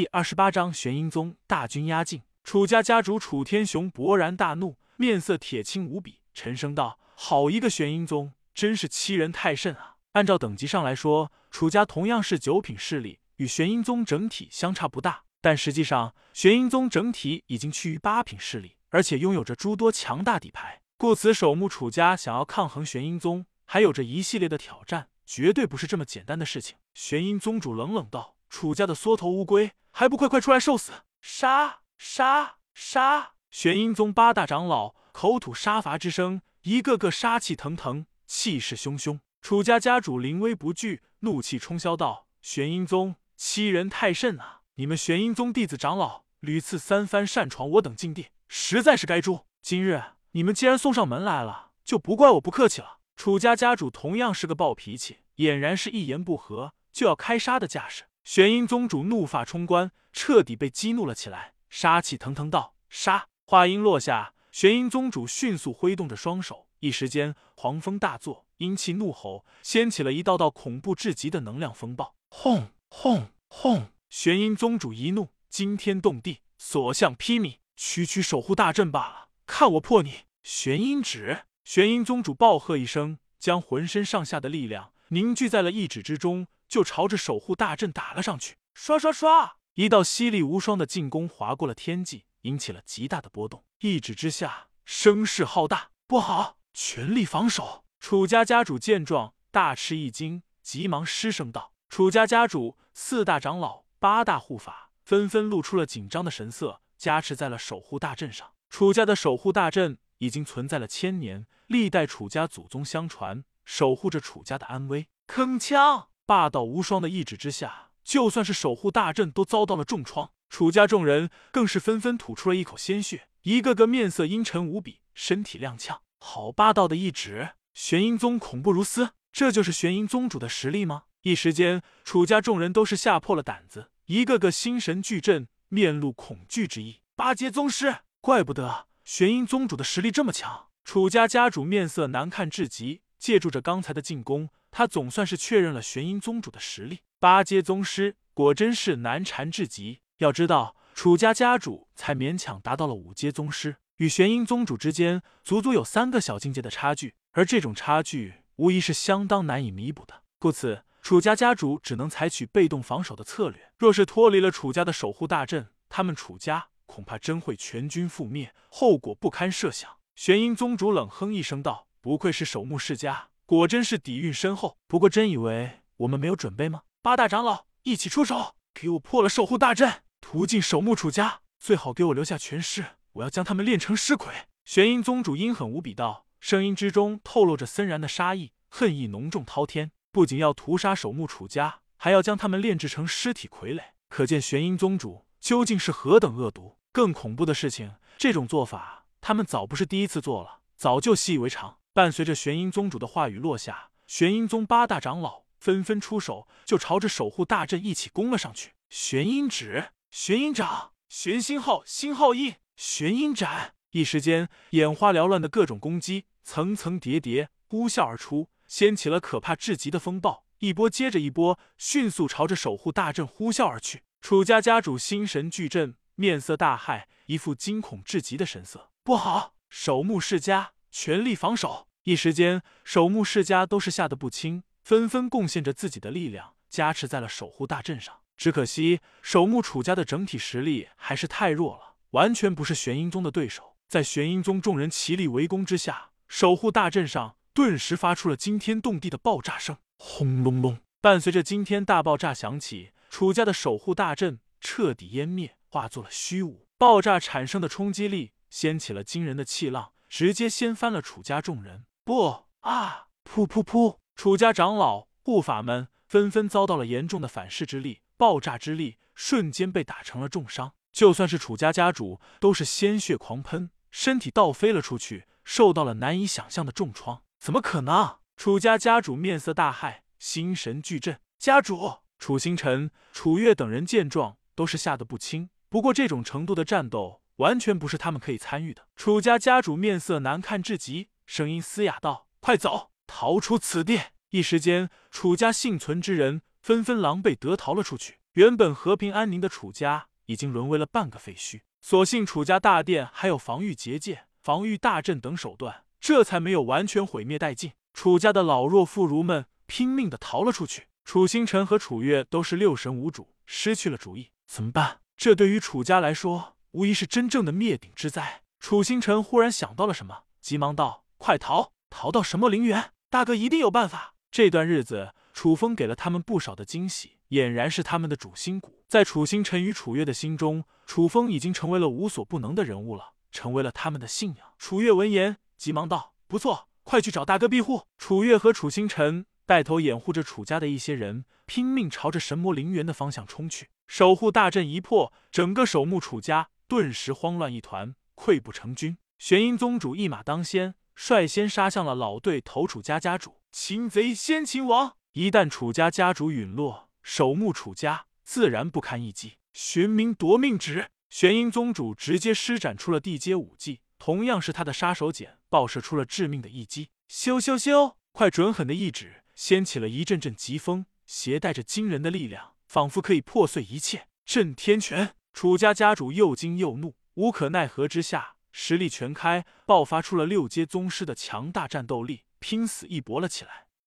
第二十八章玄阴宗大军压境，楚家家主楚天雄勃然大怒，面色铁青无比，沉声道：“好一个玄阴宗，真是欺人太甚啊！按照等级上来说，楚家同样是九品势力，与玄阴宗整体相差不大，但实际上玄阴宗整体已经趋于八品势力，而且拥有着诸多强大底牌，故此守墓楚家想要抗衡玄阴宗，还有着一系列的挑战，绝对不是这么简单的事情。”玄阴宗主冷冷道：“楚家的缩头乌龟！”还不快快出来受死！杀杀杀！玄阴宗八大长老口吐杀伐之声，一个个杀气腾腾，气势汹汹。楚家家主临危不惧，怒气冲霄道：“玄阴宗欺人太甚啊！你们玄阴宗弟子长老屡次三番擅闯我等禁地，实在是该诛。今日你们既然送上门来了，就不怪我不客气了。”楚家家主同样是个暴脾气，俨然是一言不合就要开杀的架势。玄阴宗主怒发冲冠，彻底被激怒了起来，杀气腾腾道：“杀！”话音落下，玄阴宗主迅速挥动着双手，一时间狂风大作，阴气怒吼，掀起了一道道恐怖至极的能量风暴。轰轰轰！玄阴宗主一怒，惊天动地，所向披靡，区区守护大阵罢了，看我破你！玄阴指！玄阴宗主暴喝一声，将浑身上下的力量凝聚在了一指之中。就朝着守护大阵打了上去，刷刷刷，一道犀利无双的进攻划过了天际，引起了极大的波动。一指之下，声势浩大，不好，全力防守！楚家家主见状，大吃一惊，急忙失声道：“楚家家主、四大长老、八大护法纷纷露出了紧张的神色，加持在了守护大阵上。楚家的守护大阵已经存在了千年，历代楚家祖宗相传，守护着楚家的安危。铿锵！霸道无双的一指之下，就算是守护大阵都遭到了重创。楚家众人更是纷纷吐出了一口鲜血，一个个面色阴沉无比，身体踉跄。好霸道的一指！玄阴宗恐怖如斯，这就是玄阴宗主的实力吗？一时间，楚家众人都是吓破了胆子，一个个心神俱震，面露恐惧之意。八阶宗师，怪不得玄阴宗主的实力这么强。楚家家主面色难看至极，借助着刚才的进攻。他总算是确认了玄阴宗主的实力，八阶宗师果真是难缠至极。要知道，楚家家主才勉强达到了五阶宗师，与玄阴宗主之间足足有三个小境界的差距，而这种差距无疑是相当难以弥补的。故此，楚家家主只能采取被动防守的策略。若是脱离了楚家的守护大阵，他们楚家恐怕真会全军覆灭，后果不堪设想。玄阴宗主冷哼一声道：“不愧是守墓世家。”果真是底蕴深厚，不过真以为我们没有准备吗？八大长老一起出手，给我破了守护大阵，屠尽守墓楚家，最好给我留下全尸，我要将他们炼成尸傀。玄阴宗主阴狠无比道，声音之中透露着森然的杀意，恨意浓重滔天。不仅要屠杀守墓楚家，还要将他们炼制成尸体傀儡，可见玄阴宗主究竟是何等恶毒。更恐怖的事情，这种做法他们早不是第一次做了，早就习以为常。伴随着玄阴宗主的话语落下，玄阴宗八大长老纷纷出手，就朝着守护大阵一起攻了上去。玄阴指、玄阴掌、玄星号、星号印、玄阴斩，一时间眼花缭乱的各种攻击层层叠叠呼啸而出，掀起了可怕至极的风暴，一波接着一波，迅速朝着守护大阵呼啸而去。楚家家主心神俱震，面色大骇，一副惊恐至极的神色。不好，守墓世家！全力防守！一时间，守墓世家都是吓得不轻，纷纷贡献着自己的力量，加持在了守护大阵上。只可惜，守墓楚家的整体实力还是太弱了，完全不是玄阴宗的对手。在玄阴宗众人齐力围攻之下，守护大阵上顿时发出了惊天动地的爆炸声，轰隆隆！伴随着惊天大爆炸响起，楚家的守护大阵彻底湮灭，化作了虚无。爆炸产生的冲击力掀起了惊人的气浪。直接掀翻了楚家众人，不啊！噗噗噗！楚家长老、护法们纷纷遭到了严重的反噬之力，爆炸之力瞬间被打成了重伤。就算是楚家家主，都是鲜血狂喷，身体倒飞了出去，受到了难以想象的重创。怎么可能？楚家家主面色大骇，心神俱震。家主楚星辰、楚月等人见状，都是吓得不轻。不过这种程度的战斗。完全不是他们可以参与的。楚家家主面色难看至极，声音嘶哑道：“快走，逃出此地！”一时间，楚家幸存之人纷纷狼狈得逃了出去。原本和平安宁的楚家已经沦为了半个废墟。所幸楚家大殿还有防御结界、防御大阵等手段，这才没有完全毁灭殆尽。楚家的老弱妇孺们拼命的逃了出去。楚星辰和楚月都是六神无主，失去了主意，怎么办？这对于楚家来说，无疑是真正的灭顶之灾。楚星辰忽然想到了什么，急忙道：“快逃！逃到什么陵园？大哥一定有办法。”这段日子，楚风给了他们不少的惊喜，俨然是他们的主心骨。在楚星辰与楚月的心中，楚风已经成为了无所不能的人物了，成为了他们的信仰。楚月闻言，急忙道：“不错，快去找大哥庇护。”楚月和楚星辰带头掩护着楚家的一些人，拼命朝着神魔陵园的方向冲去。守护大阵一破，整个守墓楚家顿时慌乱一团，溃不成军。玄阴宗主一马当先，率先杀向了老对头楚家家主。擒贼先擒王，一旦楚家家主陨落，守墓楚家自然不堪一击。玄冥夺命指，玄阴宗主直接施展出了地阶武技，同样是他的杀手锏，爆射出了致命的一击。咻咻咻！快准狠的一指，掀起了一阵阵疾风，携带着惊人的力量，仿佛可以破碎一切。震天拳！楚家家主又惊又怒，无可奈何之下，实力全开，爆发出了六阶宗师的强大战斗力。拼死一搏了起来。